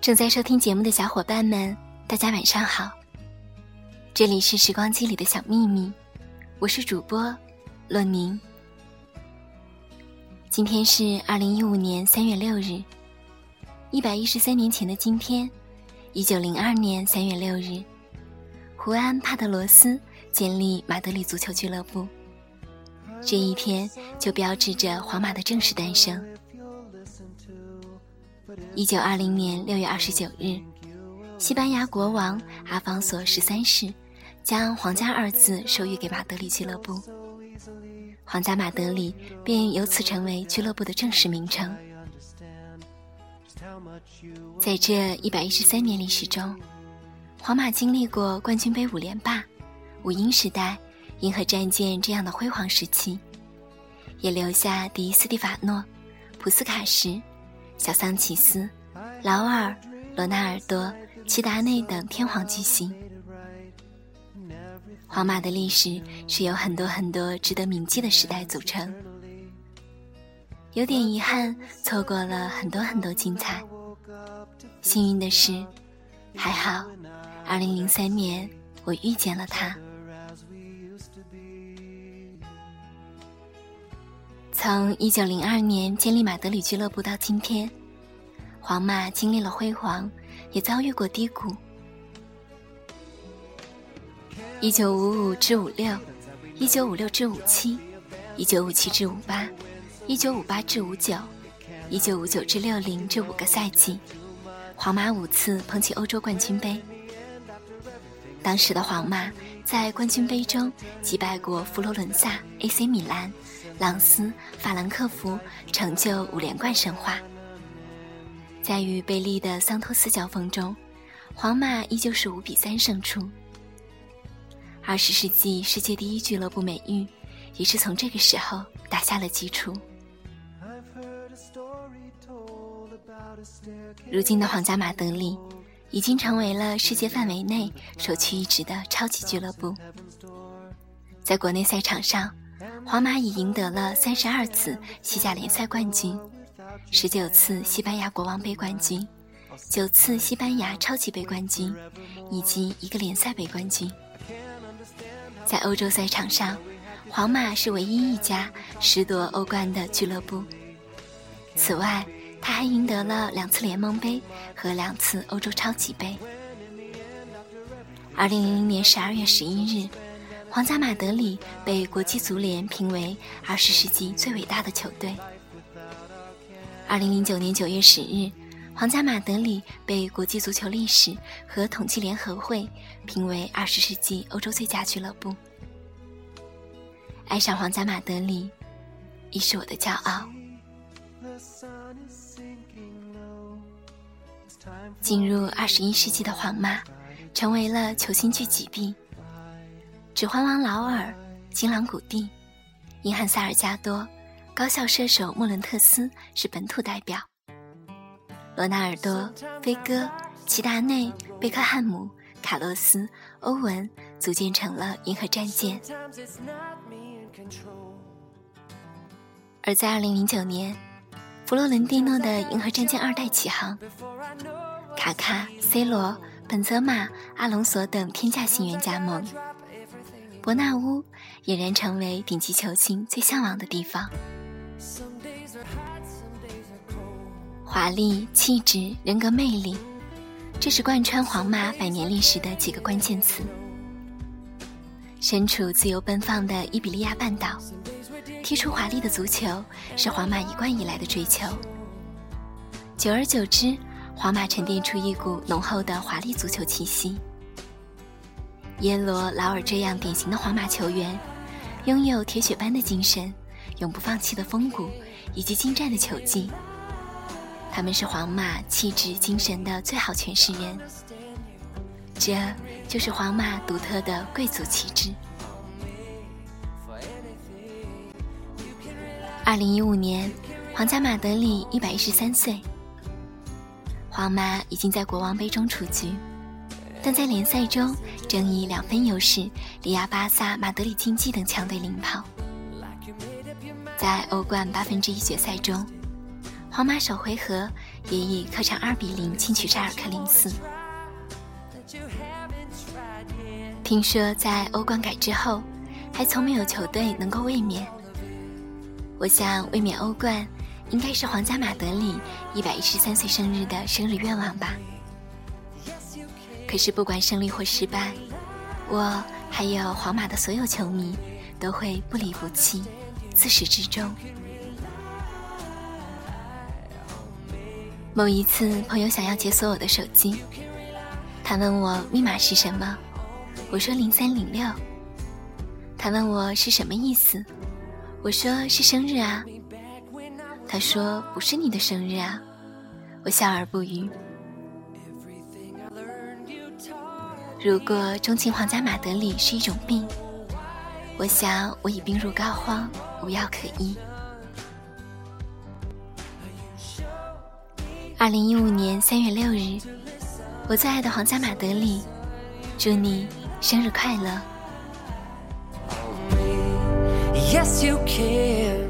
正在收听节目的小伙伴们，大家晚上好。这里是时光机里的小秘密，我是主播洛宁。今天是二零一五年三月六日，一百一十三年前的今天，一九零二年三月六日，胡安·帕德罗斯建立马德里足球俱乐部。这一天就标志着皇马的正式诞生。一九二零年六月二十九日，西班牙国王阿方索十三世将“皇家”二字授予给马德里俱乐部，皇家马德里便由此成为俱乐部的正式名称。在这一百一十三年历史中，皇马经历过冠军杯五连霸、五鹰时代、银河战舰这样的辉煌时期，也留下迪斯蒂法诺、普斯卡什。小桑奇斯、劳尔、罗纳尔多、齐达内等天皇巨星。皇马的历史是由很多很多值得铭记的时代组成。有点遗憾，错过了很多很多精彩。幸运的是，还好，2003年我遇见了他。从一九零二年建立马德里俱乐部到今天，皇马经历了辉煌，也遭遇过低谷。一九五五至五六，一九五六至五七，一九五七至五八，一九五八至五九，一九五九至六零这五个赛季，皇马五次捧起欧洲冠军杯。当时的皇马在冠军杯中击败过佛罗伦萨、AC 米兰。朗斯、法兰克福成就五连冠神话。在与贝利的桑托斯交锋中，皇马依旧是五比三胜出。二十世纪世界第一俱乐部美誉也是从这个时候打下了基础。如今的皇家马德里已经成为了世界范围内首屈一指的超级俱乐部，在国内赛场上。皇马已赢得了三十二次西甲联赛冠军，十九次西班牙国王杯冠军，九次西班牙超级杯冠军，以及一个联赛杯冠军。在欧洲赛场上，皇马是唯一一家十夺欧冠的俱乐部。此外，他还赢得了两次联盟杯和两次欧洲超级杯。二零零零年十二月十一日。皇家马德里被国际足联评为二十世纪最伟大的球队。二零零九年九月十日，皇家马德里被国际足球历史和统计联合会评为二十世纪欧洲最佳俱乐部。爱上皇家马德里，已是我的骄傲。进入二十一世纪的皇马，成为了球星聚集地。指环王劳尔、金朗古蒂、银汉塞尔加多、高效射手莫伦特斯是本土代表。罗纳尔多、飞哥、齐达内、贝克汉姆、卡洛斯、欧文组建成了银河战舰。而在2009年，弗洛伦蒂诺的银河战舰二代起航，卡卡、C 罗、本泽马、阿隆索等天价新援加盟。伯纳乌俨然成为顶级球星最向往的地方。华丽、气质、人格魅力，这是贯穿皇马百年历史的几个关键词。身处自由奔放的伊比利亚半岛，踢出华丽的足球是皇马一贯以来的追求。久而久之，皇马沉淀出一股浓厚的华丽足球气息。耶罗、劳尔这样典型的皇马球员，拥有铁血般的精神、永不放弃的风骨以及精湛的球技。他们是皇马气质精神的最好诠释人。这就是皇马独特的贵族气质。二零一五年，皇家马德里一百一十三岁，皇马已经在国王杯中出局。但在联赛中，正以两分优势力压巴萨、马德里竞技等强队领跑。在欧冠八分之一决赛中，皇马首回合也以客场二比零轻取扎尔克零四。听说在欧冠改制后，还从没有球队能够卫冕。我想卫冕欧冠，应该是皇家马德里一百一十三岁生日的生日愿望吧。可是不管胜利或失败，我还有皇马的所有球迷都会不离不弃，自始至终。某一次，朋友想要解锁我的手机，他问我密码是什么，我说零三零六。他问我是什么意思，我说是生日啊。他说不是你的生日啊，我笑而不语。如果钟情皇家马德里是一种病，我想我已病入膏肓，无药可医。二零一五年三月六日，我最爱的皇家马德里，祝你生日快乐！understand you. You can